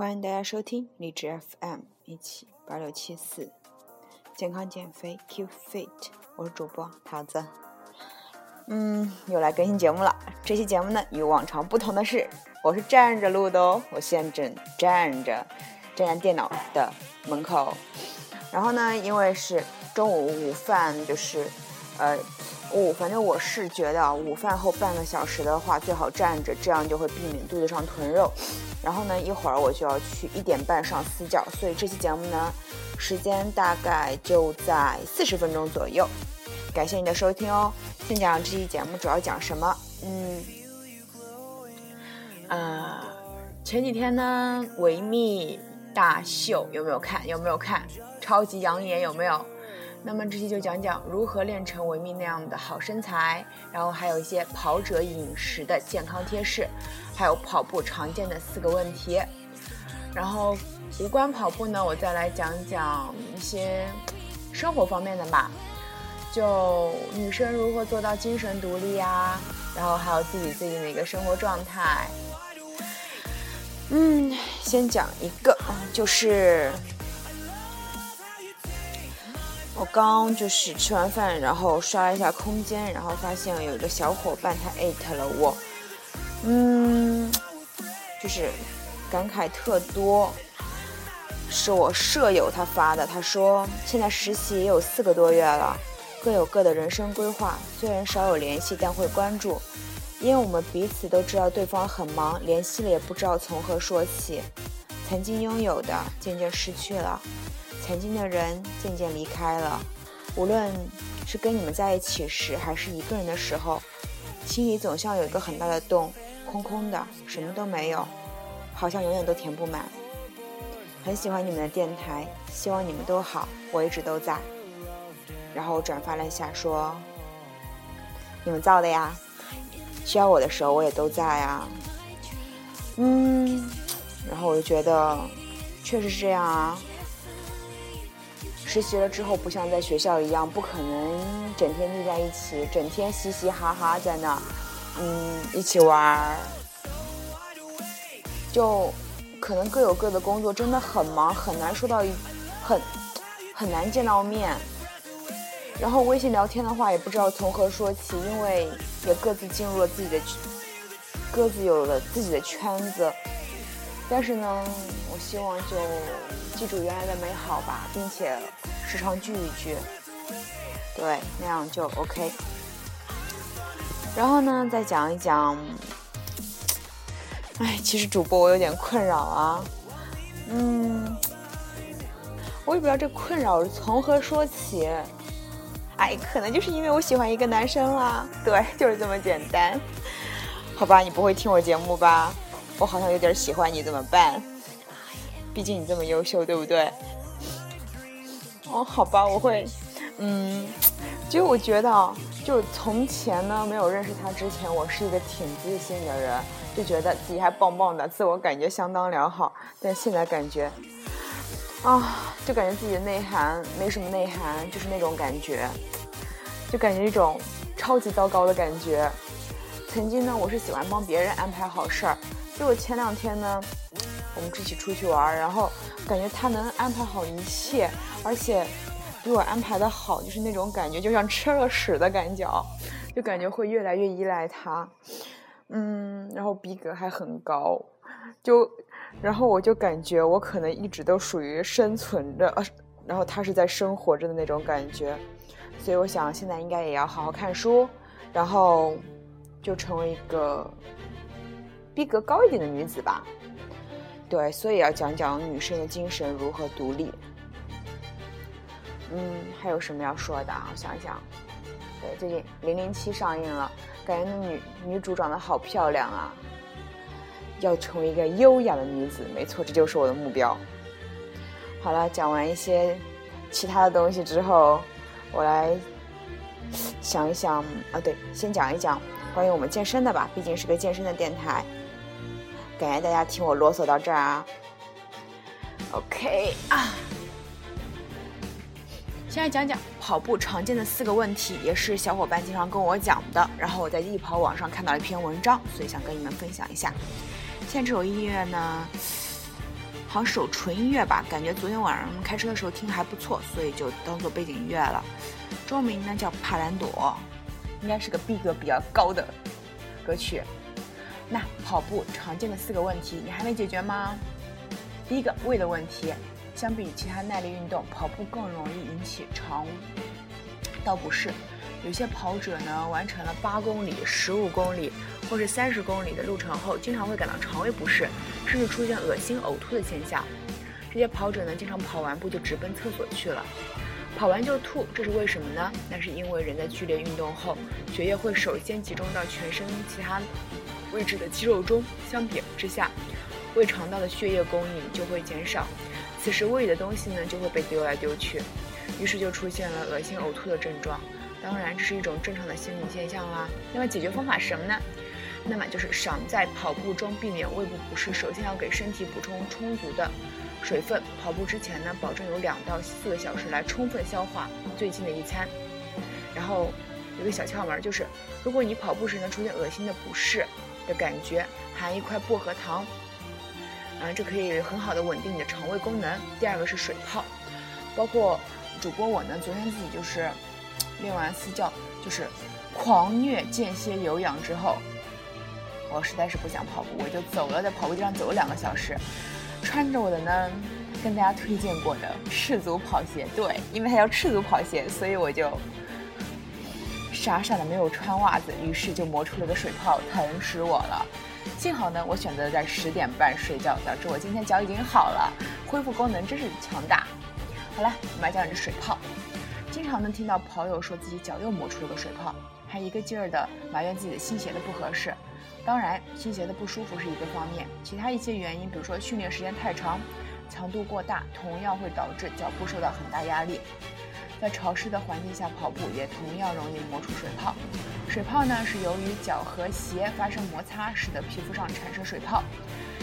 欢迎大家收听荔枝 FM 一起八六七四，健康减肥 Keep Fit，我是主播桃子。嗯，又来更新节目了。这期节目呢，与往常不同的是，我是站着录的哦。我现在正站着，站在电脑的门口。然后呢，因为是中午午饭，就是呃，午反正我是觉得午饭后半个小时的话，最好站着，这样就会避免肚子上囤肉。然后呢，一会儿我就要去一点半上私教，所以这期节目呢，时间大概就在四十分钟左右。感谢你的收听哦。先讲这期节目主要讲什么？嗯，啊，前几天呢，维密大秀有没有看？有没有看？超级养眼有没有？那么这期就讲讲如何练成维密那样的好身材，然后还有一些跑者饮食的健康贴士。还有跑步常见的四个问题，然后无关跑步呢，我再来讲讲一些生活方面的吧，就女生如何做到精神独立呀，然后还有自己最近的一个生活状态。嗯，先讲一个，就是我刚就是吃完饭，然后刷了一下空间，然后发现有一个小伙伴他艾特了我。嗯，就是感慨特多，是我舍友他发的。他说现在实习也有四个多月了，各有各的人生规划，虽然少有联系，但会关注，因为我们彼此都知道对方很忙，联系了也不知道从何说起。曾经拥有的渐渐失去了，曾经的人渐渐离开了。无论是跟你们在一起时，还是一个人的时候，心里总像有一个很大的洞。空空的，什么都没有，好像永远都填不满。很喜欢你们的电台，希望你们都好，我一直都在。然后我转发了一下，说你们造的呀，需要我的时候我也都在啊。嗯，然后我就觉得确实是这样啊。实习了之后，不像在学校一样，不可能整天腻在一起，整天嘻嘻哈哈在那。嗯，一起玩儿，就可能各有各的工作，真的很忙，很难说到一，很很难见到面。然后微信聊天的话，也不知道从何说起，因为也各自进入了自己的，各自有了自己的圈子。但是呢，我希望就记住原来的美好吧，并且时常聚一聚，对，那样就 OK。然后呢，再讲一讲。哎，其实主播我有点困扰啊，嗯，我也不知道这困扰从何说起。哎，可能就是因为我喜欢一个男生啦，对，就是这么简单。好吧，你不会听我节目吧？我好像有点喜欢你，怎么办？毕竟你这么优秀，对不对？哦，好吧，我会，嗯，就我觉得啊。就从前呢，没有认识他之前，我是一个挺自信的人，就觉得自己还棒棒的，自我感觉相当良好。但现在感觉，啊，就感觉自己的内涵没什么内涵，就是那种感觉，就感觉一种超级糟糕的感觉。曾经呢，我是喜欢帮别人安排好事儿，结果前两天呢，我们一起出去玩，然后感觉他能安排好一切，而且。比我安排的好，就是那种感觉，就像吃了屎的感觉，就感觉会越来越依赖他。嗯，然后逼格还很高，就，然后我就感觉我可能一直都属于生存着，呃，然后他是在生活着的那种感觉。所以我想现在应该也要好好看书，然后就成为一个逼格高一点的女子吧。对，所以要讲讲女生的精神如何独立。嗯，还有什么要说的啊？我想想，对，最近《零零七》上映了，感觉那女女主长得好漂亮啊，要成为一个优雅的女子，没错，这就是我的目标。好了，讲完一些其他的东西之后，我来想一想啊，对，先讲一讲关于我们健身的吧，毕竟是个健身的电台。感谢大家听我啰嗦到这儿啊。OK 啊。先来讲讲跑步常见的四个问题，也是小伙伴经常跟我讲的。然后我在易跑网上看到了一篇文章，所以想跟你们分享一下。现在这首音乐呢，好像首纯音乐吧，感觉昨天晚上开车的时候听还不错，所以就当做背景音乐了。中文名呢叫《帕兰朵》，应该是个逼格比较高的歌曲。那跑步常见的四个问题，你还没解决吗？第一个胃的问题，相比其他耐力运动，跑步更容易引起肠道不适。有些跑者呢，完成了八公里、十五公里或是三十公里的路程后，经常会感到肠胃不适，甚至出现恶心、呕吐的现象。这些跑者呢，经常跑完步就直奔厕所去了，跑完就吐，这是为什么呢？那是因为人在剧烈运动后，血液会首先集中到全身其他位置的肌肉中，相比之下，胃肠道的血液供应就会减少，此时胃里的东西呢就会被丢来丢去，于是就出现了恶心、呕吐的症状。当然，这是一种正常的心理现象啦。那么解决方法是什么呢？那么就是想在跑步中避免胃部不适，首先要给身体补充充足的水分。跑步之前呢，保证有两到四个小时来充分消化最近的一餐。然后有个小窍门就是，如果你跑步时呢出现恶心的不适的感觉，含一块薄荷糖，啊，这可以很好的稳定你的肠胃功能。第二个是水泡，包括主播我呢，昨天自己就是。练完私教就是狂虐间歇有氧之后，我实在是不想跑步，我就走了，在跑步机上走了两个小时，穿着我的呢跟大家推荐过的赤足跑鞋，对，因为它叫赤足跑鞋，所以我就傻傻的没有穿袜子，于是就磨出了个水泡，疼死我了。幸好呢，我选择在十点半睡觉，导致我今天脚已经好了，恢复功能真是强大。好了，我们来讲讲这水泡。经常能听到跑友说自己脚又磨出了个水泡，还一个劲儿的埋怨自己的新鞋的不合适。当然，新鞋的不舒服是一个方面，其他一些原因，比如说训练时间太长、强度过大，同样会导致脚部受到很大压力。在潮湿的环境下跑步，也同样容易磨出水泡。水泡呢，是由于脚和鞋发生摩擦，使得皮肤上产生水泡。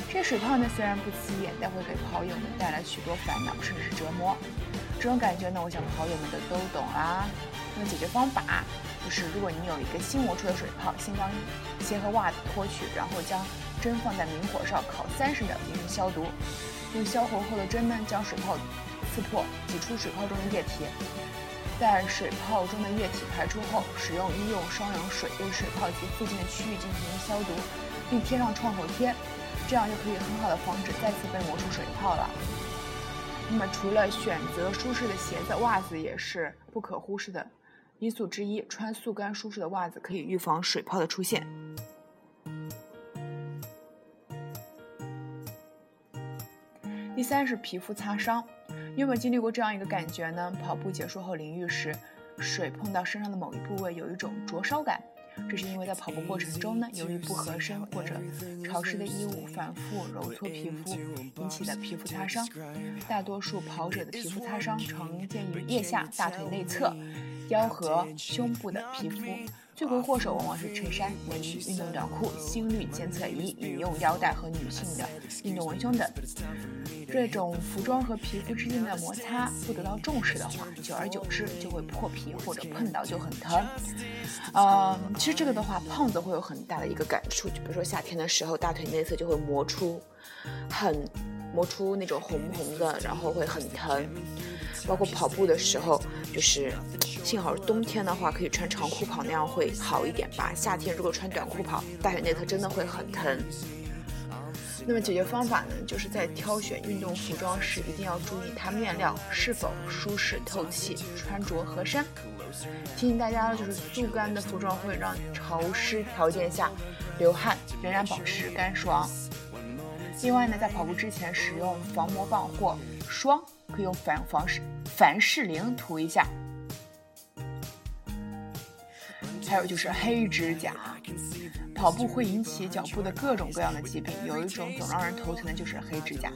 这水泡呢，虽然不起眼，但会给跑友们带来许多烦恼，甚至是折磨。这种感觉呢，我想跑友们的都懂啦。那么解决方法就是，如果你有一个新磨出的水泡，先将鞋和袜子脱去，然后将针放在明火上烤三十秒进行消毒。用消红后的针呢，将水泡刺破，挤出水泡中的液体。在水泡中的液体排出后，使用医用双氧水对水泡及附近的区域进行消毒，并贴上创口贴，这样就可以很好的防止再次被磨出水泡了。那么，除了选择舒适的鞋子，袜子也是不可忽视的因素之一。穿速干舒适的袜子可以预防水泡的出现。第三是皮肤擦伤，你有没有经历过这样一个感觉呢？跑步结束后淋浴时，水碰到身上的某一部位，有一种灼烧感。这是因为在跑步过程中呢，由于不合身或者潮湿的衣物反复揉搓皮肤引起的皮肤擦伤。大多数跑者的皮肤擦伤常见于腋下、大腿内侧、腰和胸部的皮肤。罪魁祸首往往是衬衫、文具、运动短裤、心率监测仪、饮用腰带和女性的运动文胸等。这种服装和皮肤之间的摩擦不得到重视的话，久而久之就会破皮或者碰到就很疼。呃，其实这个的话，胖子会有很大的一个感触，就比如说夏天的时候，大腿内侧就会磨出很磨出那种红红的，然后会很疼。包括跑步的时候，就是幸好是冬天的话，可以穿长裤跑，那样会好一点吧。夏天如果穿短裤跑，大腿内侧真的会很疼。那么解决方法呢，就是在挑选运动服装时，一定要注意它面料是否舒适透气，穿着合身。提醒大家就是速干的服装会让潮湿条件下流汗仍然保持干爽。另外呢，在跑步之前使用防磨棒或霜。可以用凡凡士凡士林涂一下，还有就是黑指甲。跑步会引起脚部的各种各样的疾病，有一种总让人头疼的就是黑指甲。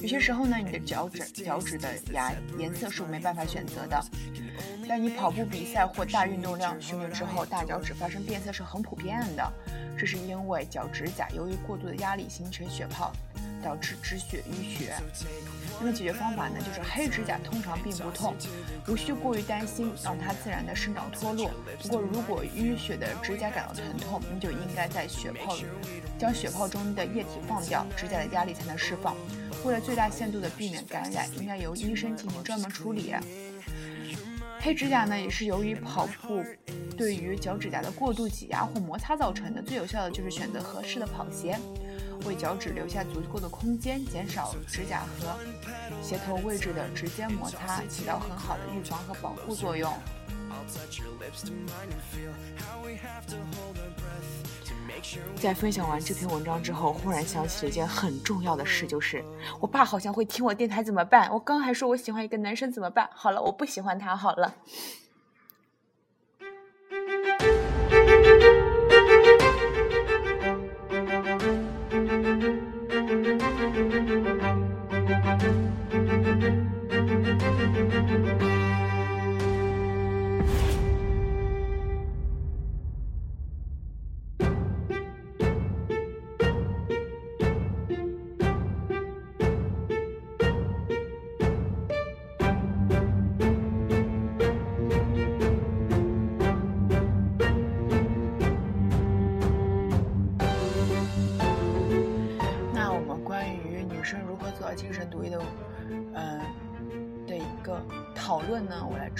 有些时候呢，你的脚趾脚趾的牙颜色是没办法选择的。在你跑步比赛或大运动量训练之后，大脚趾发生变色是很普遍的，这是因为脚趾甲由于过度的压力形成血泡。导致止血淤血。那么解决方法呢，就是黑指甲通常并不痛，无需过于担心，让它自然的生长脱落。不过如果淤血的指甲感到疼痛，你就应该在血泡将血泡中的液体放掉，指甲的压力才能释放。为了最大限度的避免感染，应该由医生进行专门处理。黑指甲呢，也是由于跑步对于脚趾甲的过度挤压或摩擦造成的。最有效的就是选择合适的跑鞋，为脚趾留下足够的空间，减少指甲和鞋头位置的直接摩擦，起到很好的预防和保护作用。在分享完这篇文章之后，忽然想起了一件很重要的事，就是我爸好像会听我电台，怎么办？我刚还说我喜欢一个男生，怎么办？好了，我不喜欢他，好了。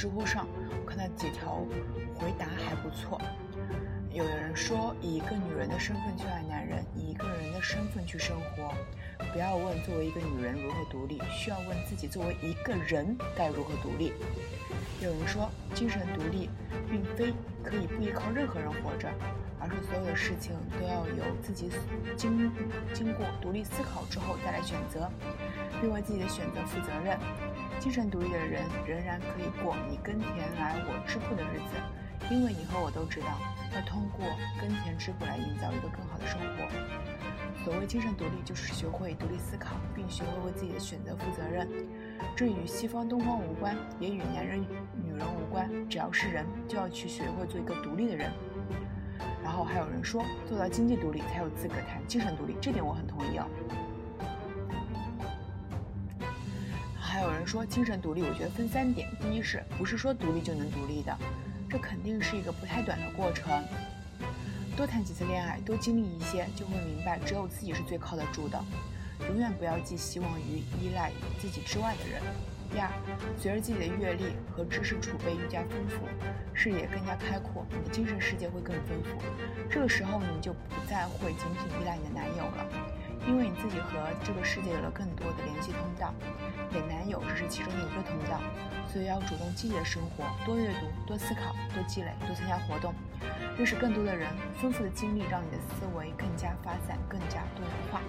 知乎上我看到几条回答还不错。有的人说，以一个女人的身份去爱男人，以一个人的身份去生活，不要问作为一个女人如何独立，需要问自己作为一个人该如何独立。有人说，精神独立并非可以不依靠任何人活着。而是所有的事情都要由自己经经过独立思考之后再来选择，并为自己的选择负责任。精神独立的人仍然可以过你耕田来我织布的日子，因为你和我都知道，要通过耕田织布来营造一个更好的生活。所谓精神独立，就是学会独立思考，并学会为自己的选择负责任。这与西方东方无关，也与男人女人无关。只要是人，就要去学会做一个独立的人。然后还有人说，做到经济独立才有资格谈精神独立，这点我很同意哦。还有人说精神独立，我觉得分三点：第一是不是说独立就能独立的，这肯定是一个不太短的过程。多谈几次恋爱，多经历一些，就会明白，只有自己是最靠得住的。永远不要寄希望于依赖自己之外的人。第二，随着自己的阅历和知识储备愈加丰富，视野更加开阔，你的精神世界会更丰富。这个时候，你就不再会仅仅依赖你的男友了，因为你自己和这个世界有了更多的联系通道。给男友只是其中的一个通道，所以要主动积极的生活，多阅读，多思考，多积累，多参加活动，认识更多的人，丰富的经历让你的思维更加发散，更加多元化。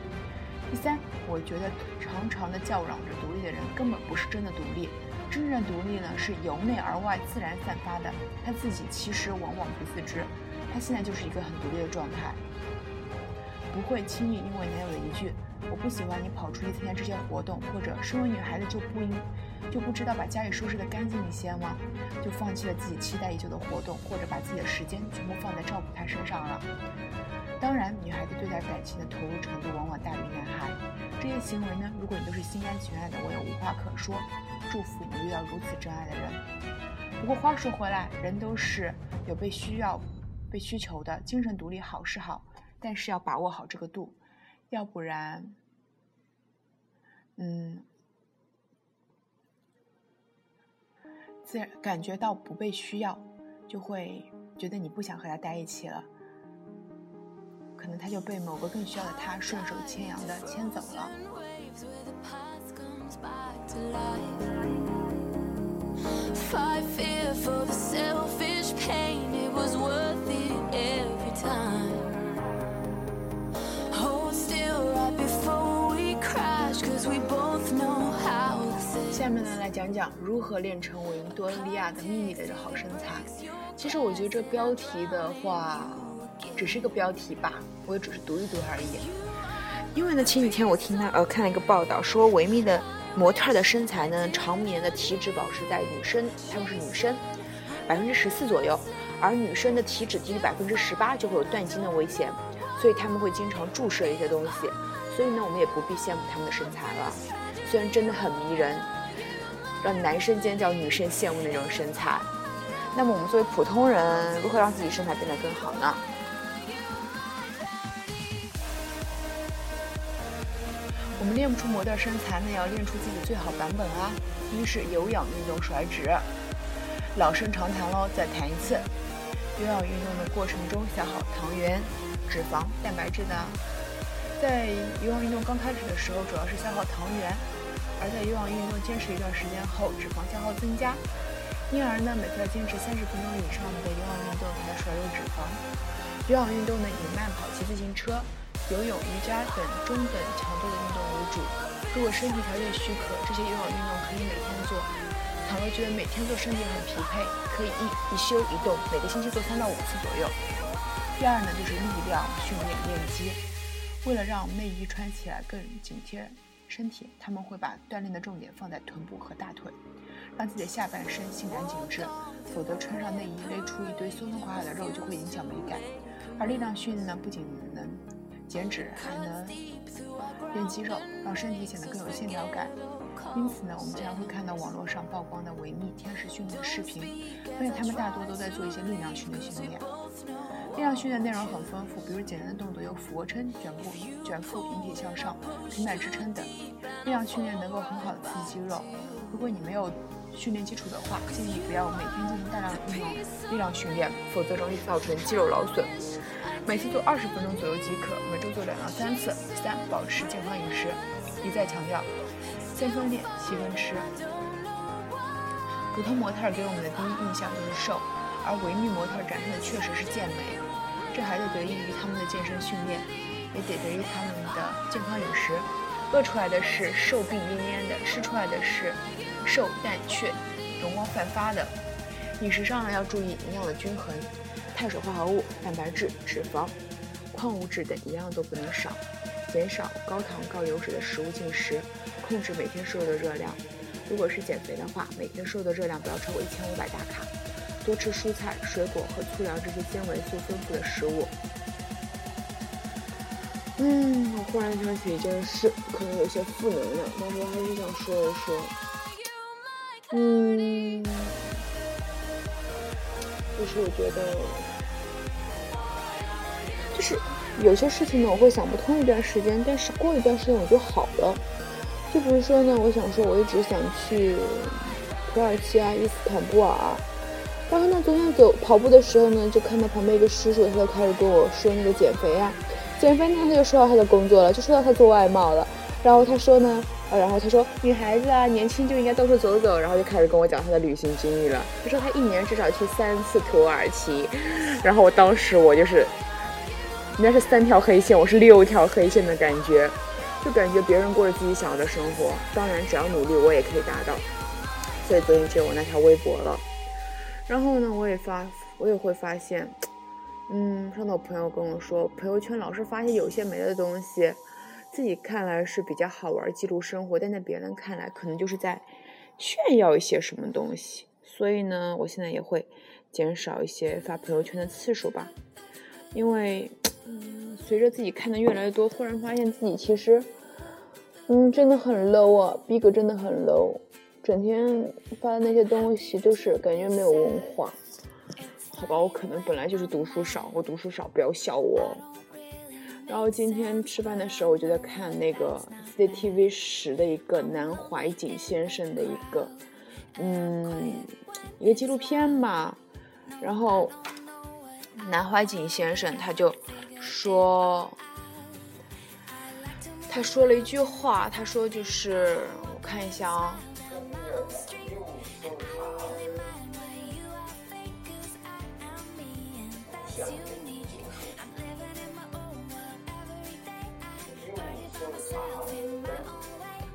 第三，我觉得常常的叫嚷着独立的人根本不是真的独立，真正的独立呢是由内而外自然散发的，他自己其实往往不自知，他现在就是一个很独立的状态，不会轻易因为男友的一句“我不喜欢你跑出去参加这些活动”或者“身为女孩子就不应就不知道把家里收拾得干净一些吗”，就放弃了自己期待已久的活动，或者把自己的时间全部放在照顾他身上了。当然，女孩子对待感情的投入程度往往大于男孩。这些行为呢，如果你都是心甘情愿的，我也无话可说。祝福你遇到如此真爱的人。不过话说回来，人都是有被需要、被需求的。精神独立好是好，但是要把握好这个度，要不然，嗯，自然感觉到不被需要，就会觉得你不想和他在一起了。可能他就被某个更需要的他顺手牵羊的牵走了。下面呢，来讲讲如何练成维多利亚的秘密的好身材。其实我觉得这标题的话。只是一个标题吧，我也只是读一读而已。因为呢，前几天我听他呃看了一个报道，说维密的模特的身材呢，常年的体脂保持在女生，他们是女生百分之十四左右，而女生的体脂低于百分之十八就会有断经的危险。所以他们会经常注射一些东西，所以呢，我们也不必羡慕他们的身材了。虽然真的很迷人，让男生尖叫、女生羡慕那种身材。那么我们作为普通人，如何让自己身材变得更好呢？我们练不出模特身材，那要练出自己最好版本啊！一是有氧运动甩脂，老生常谈喽，再谈一次。有氧运动的过程中消耗糖原、脂肪、蛋白质的。在有氧运动刚开始的时候，主要是消耗糖原；而在有氧运动坚持一段时间后，脂肪消耗增加。因而呢，每次要坚持三十分钟以上的有氧运动才甩肉脂肪。有氧运动呢，以慢跑、骑自行车。游泳、瑜伽等中等强度的运动为主。如果身体条件许可，这些有氧运动可以每天做。倘若觉得每天做身体很疲惫，可以一一休一动，每个星期做三到五次左右。第二呢，就是力量训练练肌。为了让内衣穿起来更紧贴身体，他们会把锻炼的重点放在臀部和大腿，让自己的下半身性感紧致。否则穿上内衣勒出一堆松松垮垮的肉，就会影响美感。而力量训练呢，不仅能减脂还能练肌肉，让身体显得更有线条感。因此呢，我们经常会看到网络上曝光的维密天使训练视频，发现他们大多都在做一些力量训练训练。力量训练内容很丰富，比如简单的动作有俯卧撑、卷腹、卷腹、引体向上、平板支撑等。力量训练能够很好的刺激肌肉。如果你没有训练基础的话，建议不要每天进行大量的运动力量训练，否则容易造成肌肉劳损。每次做二十分钟左右即可，每周做两到三次。三、保持健康饮食。一再强调，先分练，细分吃。普通模特给我们的第一印象就是瘦，而维密模特展现的确实是健美。这还得得益于他们的健身训练，也得得益于他们的健康饮食。饿出来的是瘦病恹恹的，吃出来的是瘦但却容光焕发的。饮食上呢，要注意营养的均衡。碳水化合物、蛋白质、脂肪、矿物质等一样都不能少，减少高糖高油脂的食物进食，控制每天摄入的热量。如果是减肥的话，每天摄入的热量不要超过一千五百大卡，多吃蔬菜、水果和粗粮这些纤维素丰富的食物。嗯，我忽然想起一件事，可能有些负能量，但是我还是想说一说。嗯，就是我觉得。就是有些事情呢，我会想不通一段时间，但是过一段时间我就好了。就比如说呢，我想说，我一直想去土耳其啊，伊斯坦布尔。然后呢，昨天走跑步的时候呢，就看到旁边一个叔叔，他就开始跟我说那个减肥啊，减肥呢，他就说到他的工作了，就说到他做外贸了。然后他说呢，呃，然后他说女孩子啊，年轻就应该到处走走。然后就开始跟我讲他的旅行经历了。他说他一年至少去三次土耳其。然后我当时我就是。人家是三条黑线，我是六条黑线的感觉，就感觉别人过着自己想要的生活，当然只要努力，我也可以达到。所以昨天接我那条微博了，然后呢，我也发，我也会发现，嗯，上次我朋友跟我说，朋友圈老是发现有些没的东西，自己看来是比较好玩，记录生活，但在别人看来可能就是在炫耀一些什么东西。所以呢，我现在也会减少一些发朋友圈的次数吧，因为。随着自己看的越来越多，突然发现自己其实，嗯，真的很 low 啊，逼格真的很 low，整天发的那些东西都是感觉没有文化。好吧，我可能本来就是读书少，我读书少，不要笑我。然后今天吃饭的时候，我就在看那个 CCTV 十的一个南怀瑾先生的一个，嗯，一个纪录片吧。然后南怀瑾先生他就。说，他说了一句话，他说就是，我看一下啊。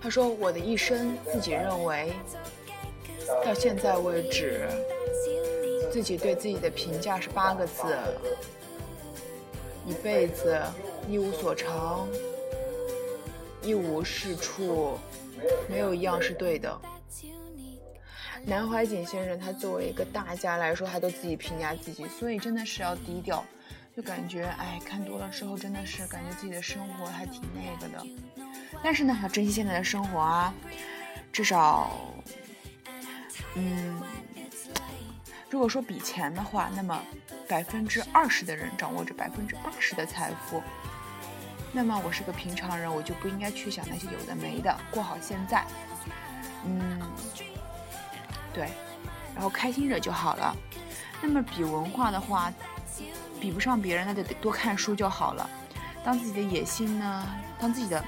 他说我的一生，自己认为，到现在为止，自己对自己的评价是八个字。一辈子一无所长，一无是处，没有一样是对的。南怀瑾先生，他作为一个大家来说，他都自己评价自己，所以真的是要低调，就感觉哎，看多了之后真的是感觉自己的生活还挺那个的。但是呢，要珍惜现在的生活啊，至少，嗯，如果说比钱的话，那么百分之二十的人掌握着百分之八十的财富。那么我是个平常人，我就不应该去想那些有的没的，过好现在。嗯，对，然后开心着就好了。那么比文化的话，比不上别人，那就得多看书就好了。当自己的野心呢，当自己的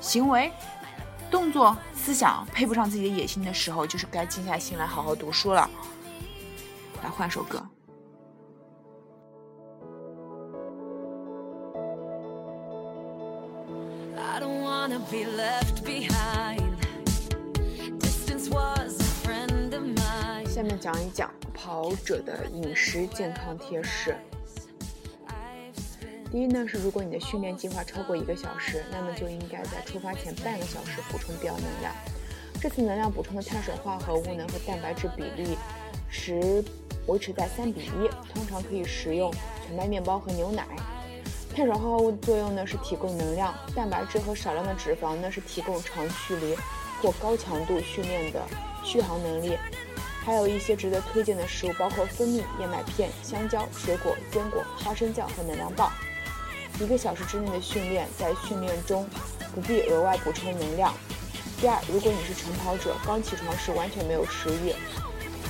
行为、动作、思想配不上自己的野心的时候，就是该静下心来好好读书了。来换首歌。下面讲一讲跑者的饮食健康贴士。第一呢是，如果你的训练计划超过一个小时，那么就应该在出发前半个小时补充必要能量。这次能量补充的碳水化合物呢和蛋白质比例持维持在三比一，通常可以食用全麦面包和牛奶。碳水化合物的作用呢是提供能量，蛋白质和少量的脂肪呢是提供长距离或高强度训练的续航能力。还有一些值得推荐的食物，包括蜂蜜、燕麦片、香蕉、水果、坚果、花生酱和能量棒。一个小时之内的训练，在训练中不必额外补充能量。第二，如果你是晨跑者，刚起床时完全没有食欲，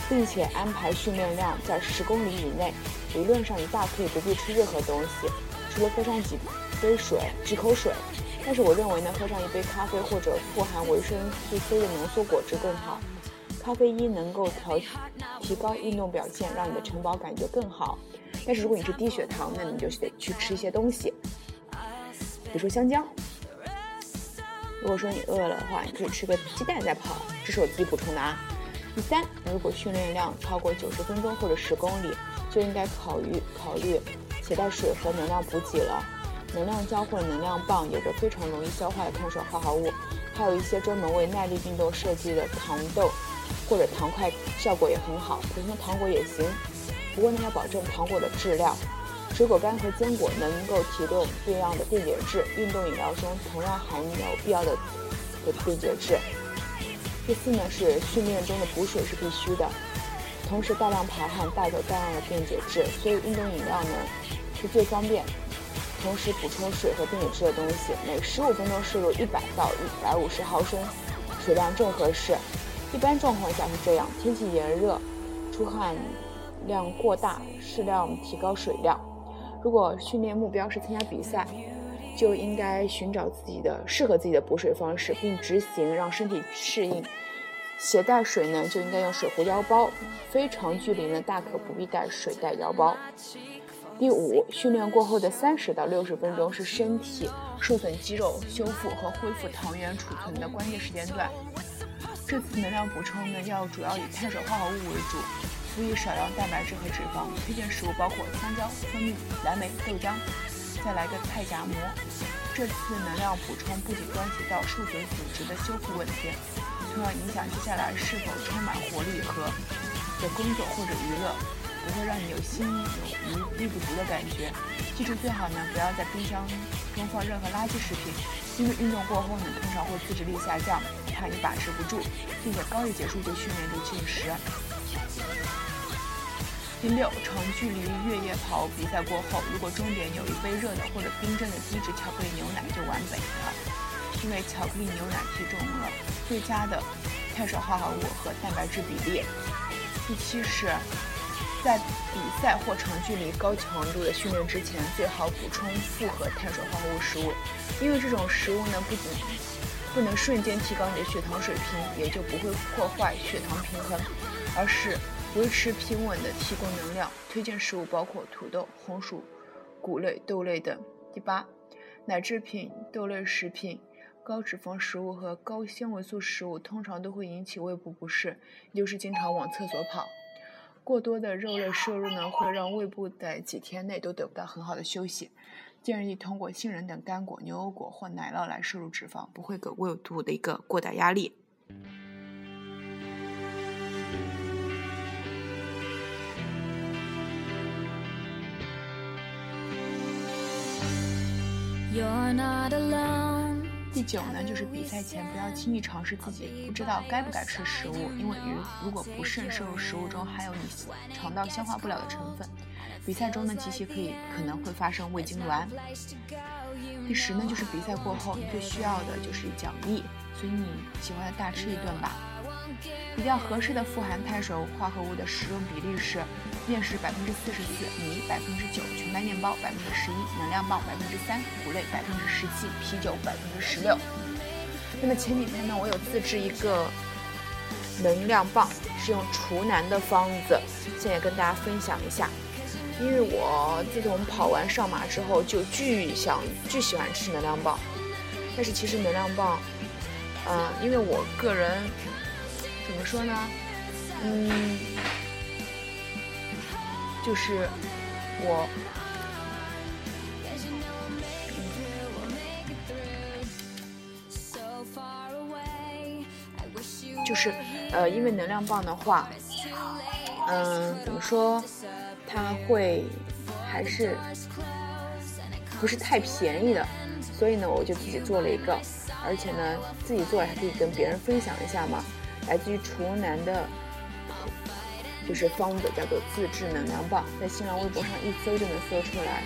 并且安排训练量在十公里以内，理论上你大可以不必吃任何东西。除了喝上几杯水、几口水，但是我认为呢，喝上一杯咖啡或者富含维生素 C 的浓缩果汁更好。咖啡因能够调提高运动表现，让你的晨跑感觉更好。但是如果你是低血糖，那你就得去吃一些东西，比如说香蕉。如果说你饿了的话，你可以吃个鸡蛋再跑。这是我自己补充的啊。第三，如果训练量超过九十分钟或者十公里，就应该考虑考虑。携带水和能量补给了，能量胶或者能量棒有着非常容易消化的碳水化合物，还有一些专门为耐力运动设计的糖豆或者糖块，效果也很好。普通的糖果也行，不过呢要保证糖果的质量。水果干和坚果能够提供必要的电解质，运动饮料中同样含有必要的的电解质。第四呢是训练中的补水是必须的，同时大量排汗带走大量的电解质，所以运动饮料呢。是最方便，同时补充水和电解质的东西。每十五分钟摄入一百到一百五十毫升，水量正合适。一般状况下是这样：天气炎热，出汗量过大，适量提高水量。如果训练目标是参加比赛，就应该寻找自己的适合自己的补水方式，并执行让身体适应。携带水呢，就应该用水壶腰包；非长距离呢，大可不必带水袋腰包。第五，训练过后的三十到六十分钟是身体受损肌肉修复和恢复糖原储存的关键时间段。这次能量补充呢，要主要以碳水化合物为主，辅以少量蛋白质和脂肪。推荐食物包括香蕉、蜂蜜、蓝莓、豆浆，再来个菜夹馍。这次能量补充不仅关系到受损组织的修复问题，同样影响接下来是否充满活力和的工作或者娱乐。不会让你有心有余力不足的感觉。记住，最好呢不要在冰箱中放任何垃圾食品，因为运动过后呢通常会自制力下降，怕你把持不住，并且刚一结束就训练就进食。第六，长距离越野跑比赛过后，如果终点有一杯热的或者冰镇的低脂巧克力牛奶就完美了，因为巧克力牛奶提供了最佳的碳水化合物和蛋白质比例。第七是。在比赛或长距离高强度的训练之前，最好补充复合碳水化合物食物，因为这种食物呢，不仅不能瞬间提高你的血糖水平，也就不会破坏血糖平衡，而是维持平稳的提供能量。推荐食物包括土豆、红薯、谷类、豆类等。第八，奶制品、豆类食品、高脂肪食物和高纤维素食物通常都会引起胃部不适，也就是经常往厕所跑。过多的肉类摄入呢，会让胃部在几天内都得不到很好的休息。建议通过杏仁等干果、牛油果或奶酪来摄入脂肪，不会给胃部的一个过大压力。第九呢，就是比赛前不要轻易尝试自己不知道该不该吃食物，因为如如果不慎摄入食物中含有你肠道消化不了的成分，比赛中呢极其可以可能会发生胃痉挛。第十呢，就是比赛过后你最需要的就是奖励，所以你喜欢的大吃一顿吧。比较合适的富含碳水化合物的食用比例是：面食百分之四十四，米百分之九，全麦面包百分之十一，能量棒百分之三，谷类百分之十七，啤酒百分之十六。那么前几天呢，我有自制一个能量棒，是用厨男的方子，现在跟大家分享一下。因为我自从跑完上马之后，就巨想巨喜欢吃能量棒，但是其实能量棒，嗯，因为我个人。怎么说呢？嗯，就是我，就是呃，因为能量棒的话，嗯，怎么说，它会还是不是太便宜的，所以呢，我就自己做了一个，而且呢，自己做还可以跟别人分享一下嘛。来自于厨男的，就是方的叫做自制能量棒，在新浪微博上一搜就能搜出来。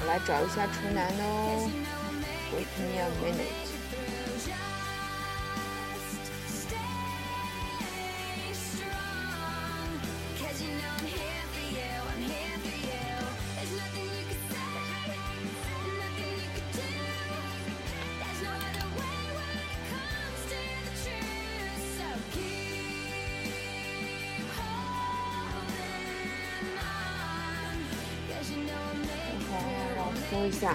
我来找一下厨男哦，Wait a minute。搜一下。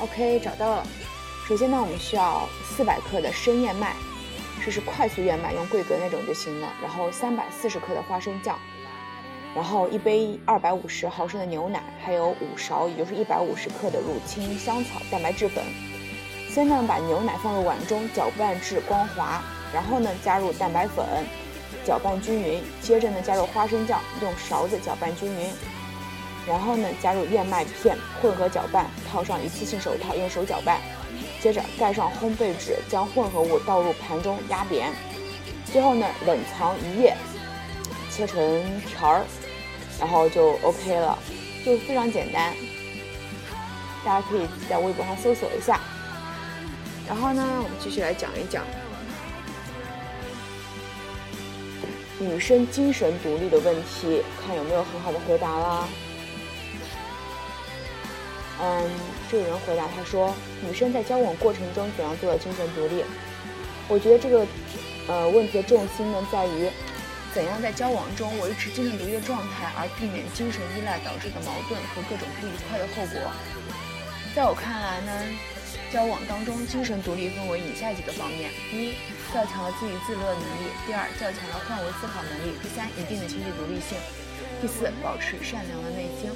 OK，找到了。首先呢，我们需要四百克的生燕麦，这是快速燕麦，用桂格那种就行了。然后三百四十克的花生酱，然后一杯二百五十毫升的牛奶，还有五勺，也就是一百五十克的乳清香草蛋白质粉。先呢，把牛奶放入碗中，搅拌至光滑，然后呢，加入蛋白粉，搅拌均匀。接着呢，加入花生酱，用勺子搅拌均匀。然后呢，加入燕麦片，混合搅拌，套上一次性手套，用手搅拌。接着盖上烘焙纸，将混合物倒入盘中压扁。最后呢，冷藏一夜，切成条儿，然后就 OK 了，就非常简单。大家可以在微博上搜索一下。然后呢，我们继续来讲一讲女生精神独立的问题，看有没有很好的回答啦。嗯，这个人回答他说：“女生在交往过程中怎样做到精神独立？”我觉得这个呃问题的重心呢，在于怎样在交往中维持精神独立的状态，而避免精神依赖导致的矛盾和各种不愉快的后果。在我看来呢。交往当中，精神独立分为以下几个方面：一、较强的自娱自乐能力；第二，较强的换位思考能力；第三，一定的经济独立性；第四，保持善良的内心；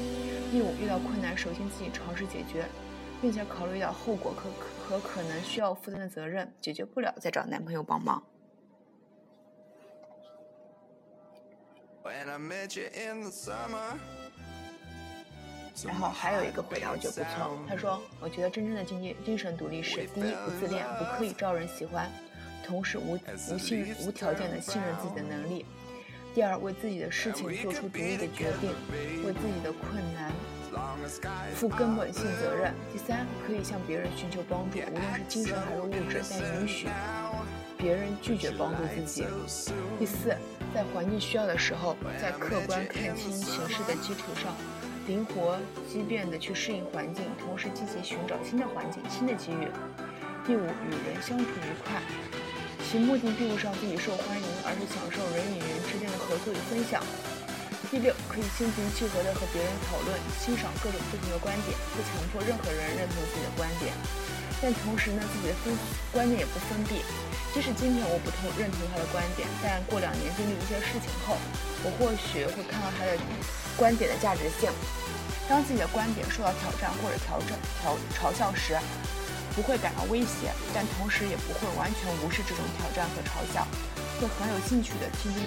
第五，遇到困难首先自己尝试解决，并且考虑到后果和和可能需要负担的责任，解决不了再找男朋友帮忙。然后还有一个回答我觉得不错，他说：“我觉得真正的经济精神独立是：第一，不自恋，不刻意招人喜欢，同时无无信无条件的信任自己的能力；第二，为自己的事情做出独立的决定，为自己的困难负根本性责任；第三，可以向别人寻求帮助，无论是精神还是物质，但允许别人拒绝帮助自己；第四，在环境需要的时候，在客观看清形势的基础上。”灵活机变地去适应环境，同时积极寻找新的环境、新的机遇。第五，与人相处愉快，其目的并不是让自己受欢迎，而是享受人与人之间的合作与分享。第六，可以心平气和地和别人讨论，欣赏各种不同的观点，不强迫任何人认同自己的观点，但同时呢，自己的分观点也不封闭。即使今天我不同认同他的观点，但过两年经历一些事情后，我或许会看到他的观点的价值性。当自己的观点受到挑战或者调整、调嘲笑时，不会感到威胁，但同时也不会完全无视这种挑战和嘲笑，会很有兴趣的听听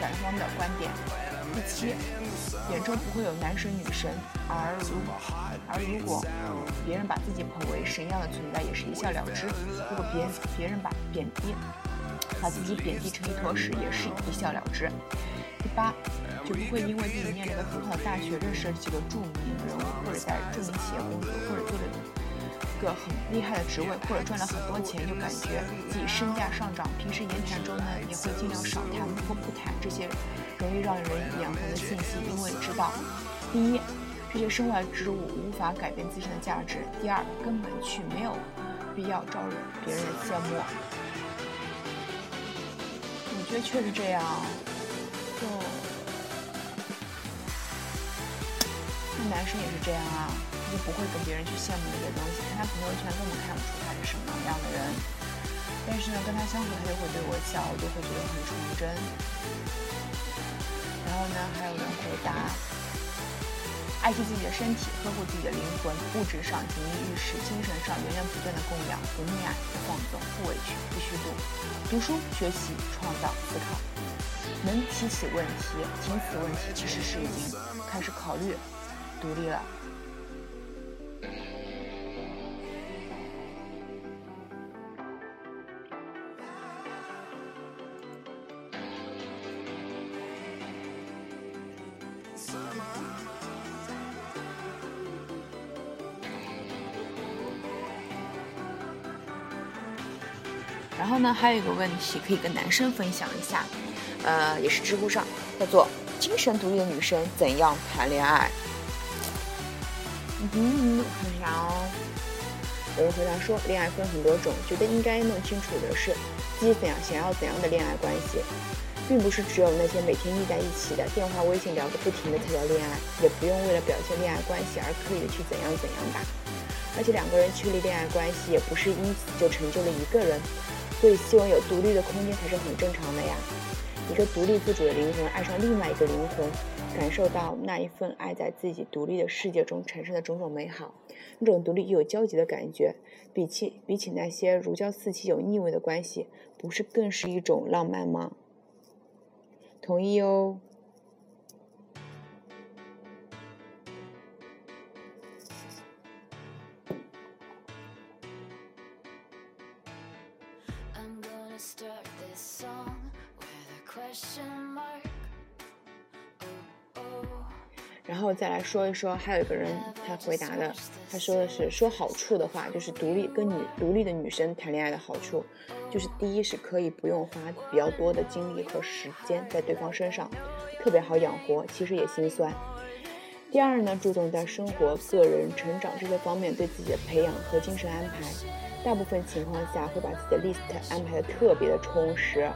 反方的观点。第七，眼中不会有男神女神，而如而如果别人把自己捧为神一样的存在，也是一笑了之；如果别人别人把贬低，把自己贬低成一坨屎，也是一笑了之。第八，就不会因为自己念了个很好的大学，认识了几个著名人物，或者在著名企业工作，或者做了个很厉害的职位，或者赚了很多钱，就感觉自己身价上涨。平时言谈中呢，也会尽量少谈或不谈这些容易让人眼红的信息，因为知道，第一，这些身外之物无法改变自身的价值；第二，根本去没有必要招惹别人的羡慕。我觉得确实这样。就那男生也是这样啊，就不会跟别人去羡慕那些东西，看他朋友圈根本看不出他是什么样的人。但是呢，跟他相处，他就会对我笑，我就会觉得很纯真。然后呢，还有人回答：爱惜自己的身体，呵护自己的灵魂，物质上锦衣玉食，精神上源源不断的供养，不溺爱，不放纵，不委屈，不虚度，读书学习，创造思考。能提起问题、提此问题，其实是已经开始考虑独立了。然后呢，还有一个问题可以跟男生分享一下。呃，也是知乎上叫做“精神独立的女生怎样谈恋爱”。嗯，我看一下哦。有人回答说，恋爱分很多种，觉得应该弄清楚的是自己怎样想要怎样的恋爱关系，并不是只有那些每天腻在一起的电话、微信聊个不停的才叫恋爱，也不用为了表现恋爱关系而刻意的去怎样怎样吧。而且两个人确立恋爱关系，也不是因此就成就了一个人，所以希望有独立的空间才是很正常的呀。一个独立自主的灵魂爱上另外一个灵魂，感受到那一份爱在自己独立的世界中产生的种种美好，那种独立又有交集的感觉，比起比起那些如胶似漆有腻味的关系，不是更是一种浪漫吗？同意哦。然后再来说一说，还有一个人他回答的，他说的是说好处的话，就是独立跟女独立的女生谈恋爱的好处，就是第一是可以不用花比较多的精力和时间在对方身上，特别好养活，其实也心酸。第二呢，注重在生活、个人成长这些方面对自己的培养和精神安排，大部分情况下会把自己的 list 安排的特别的充实。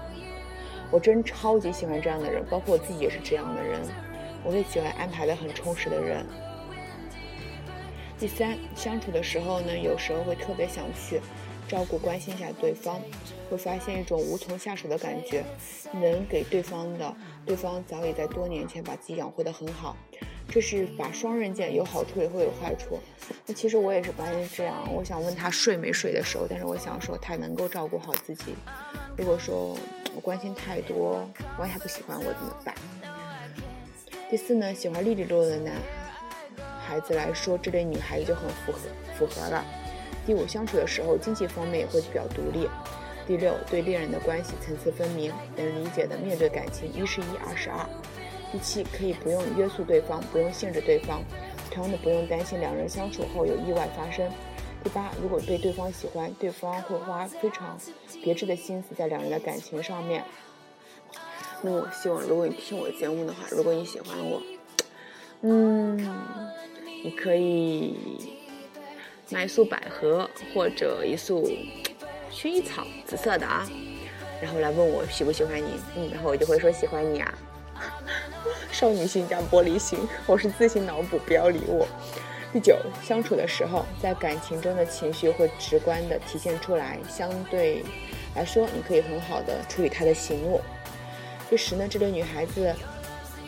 我真超级喜欢这样的人，包括我自己也是这样的人。我也喜欢安排的很充实的人。第三，相处的时候呢，有时候会特别想去照顾、关心一下对方，会发现一种无从下手的感觉。能给对方的，对方早已在多年前把自己养活得很好，这是把双刃剑，有好处也会有坏处。那其实我也是发现这样。我想问他睡没睡的时候，但是我想说他能够照顾好自己。如果说我关心太多，万一他不喜欢我怎么办？第四呢，喜欢利利落落的男孩子来说，这类女孩子就很符合符合了。第五，相处的时候经济方面也会比较独立。第六，对恋人的关系层次分明，能理解的面对感情，一是一，二是二。第七，可以不用约束对方，不用限制对方，同样的不用担心两人相处后有意外发生。第八，如果被对方喜欢，对方会花非常别致的心思在两人的感情上面。那我希望，如果你听我的节目的话，如果你喜欢我，嗯，你可以买一束百合或者一束薰衣草，紫色的啊，然后来问我喜不喜欢你，嗯，然后我就会说喜欢你啊。少女心加玻璃心，我是自行脑补，不要理我。第九，相处的时候，在感情中的情绪会直观的体现出来，相对来说，你可以很好的处理他的喜怒。第十呢，这类女孩子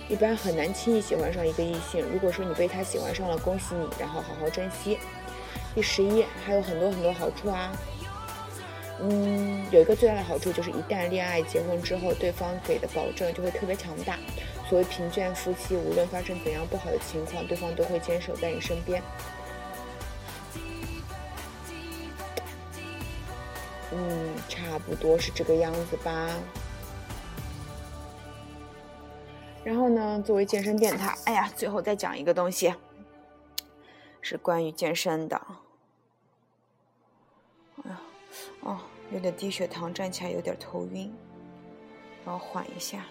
一般很难轻易喜欢上一个异性。如果说你被他喜欢上了，恭喜你，然后好好珍惜。第十一，还有很多很多好处啊。嗯，有一个最大的好处就是，一旦恋爱结婚之后，对方给的保证就会特别强大。所谓贫贱夫妻，无论发生怎样不好的情况，对方都会坚守在你身边。嗯，差不多是这个样子吧。然后呢，作为健身电台，哎呀，最后再讲一个东西，是关于健身的。哎呀，哦，有点低血糖，站起来有点头晕，然后缓一下。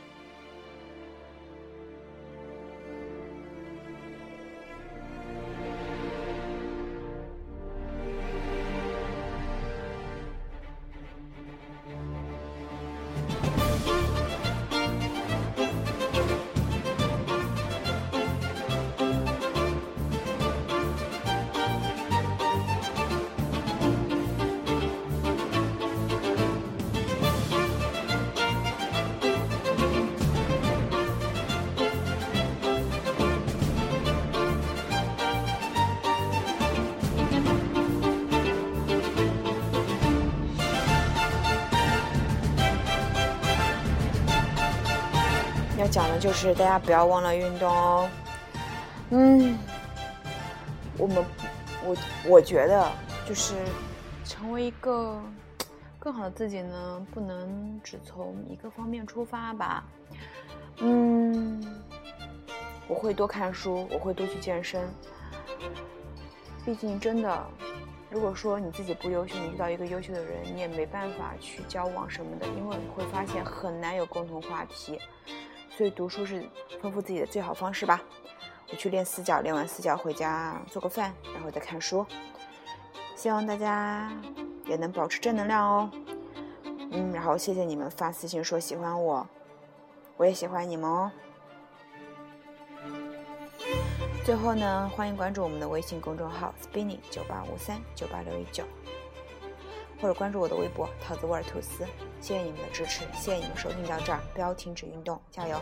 要讲的就是大家不要忘了运动哦。嗯，我们我我觉得就是成为一个更好的自己呢，不能只从一个方面出发吧。嗯，我会多看书，我会多去健身。毕竟真的，如果说你自己不优秀，你遇到一个优秀的人，你也没办法去交往什么的，因为你会发现很难有共同话题。所以读书是丰富自己的最好方式吧。我去练四脚，练完四脚回家做个饭，然后再看书。希望大家也能保持正能量哦。嗯，然后谢谢你们发私信说喜欢我，我也喜欢你们哦。最后呢，欢迎关注我们的微信公众号 spinning 九八五三九八六一九，或者关注我的微博桃子味儿吐司。谢谢你们的支持，谢谢你们收听到这儿，不要停止运动，加油！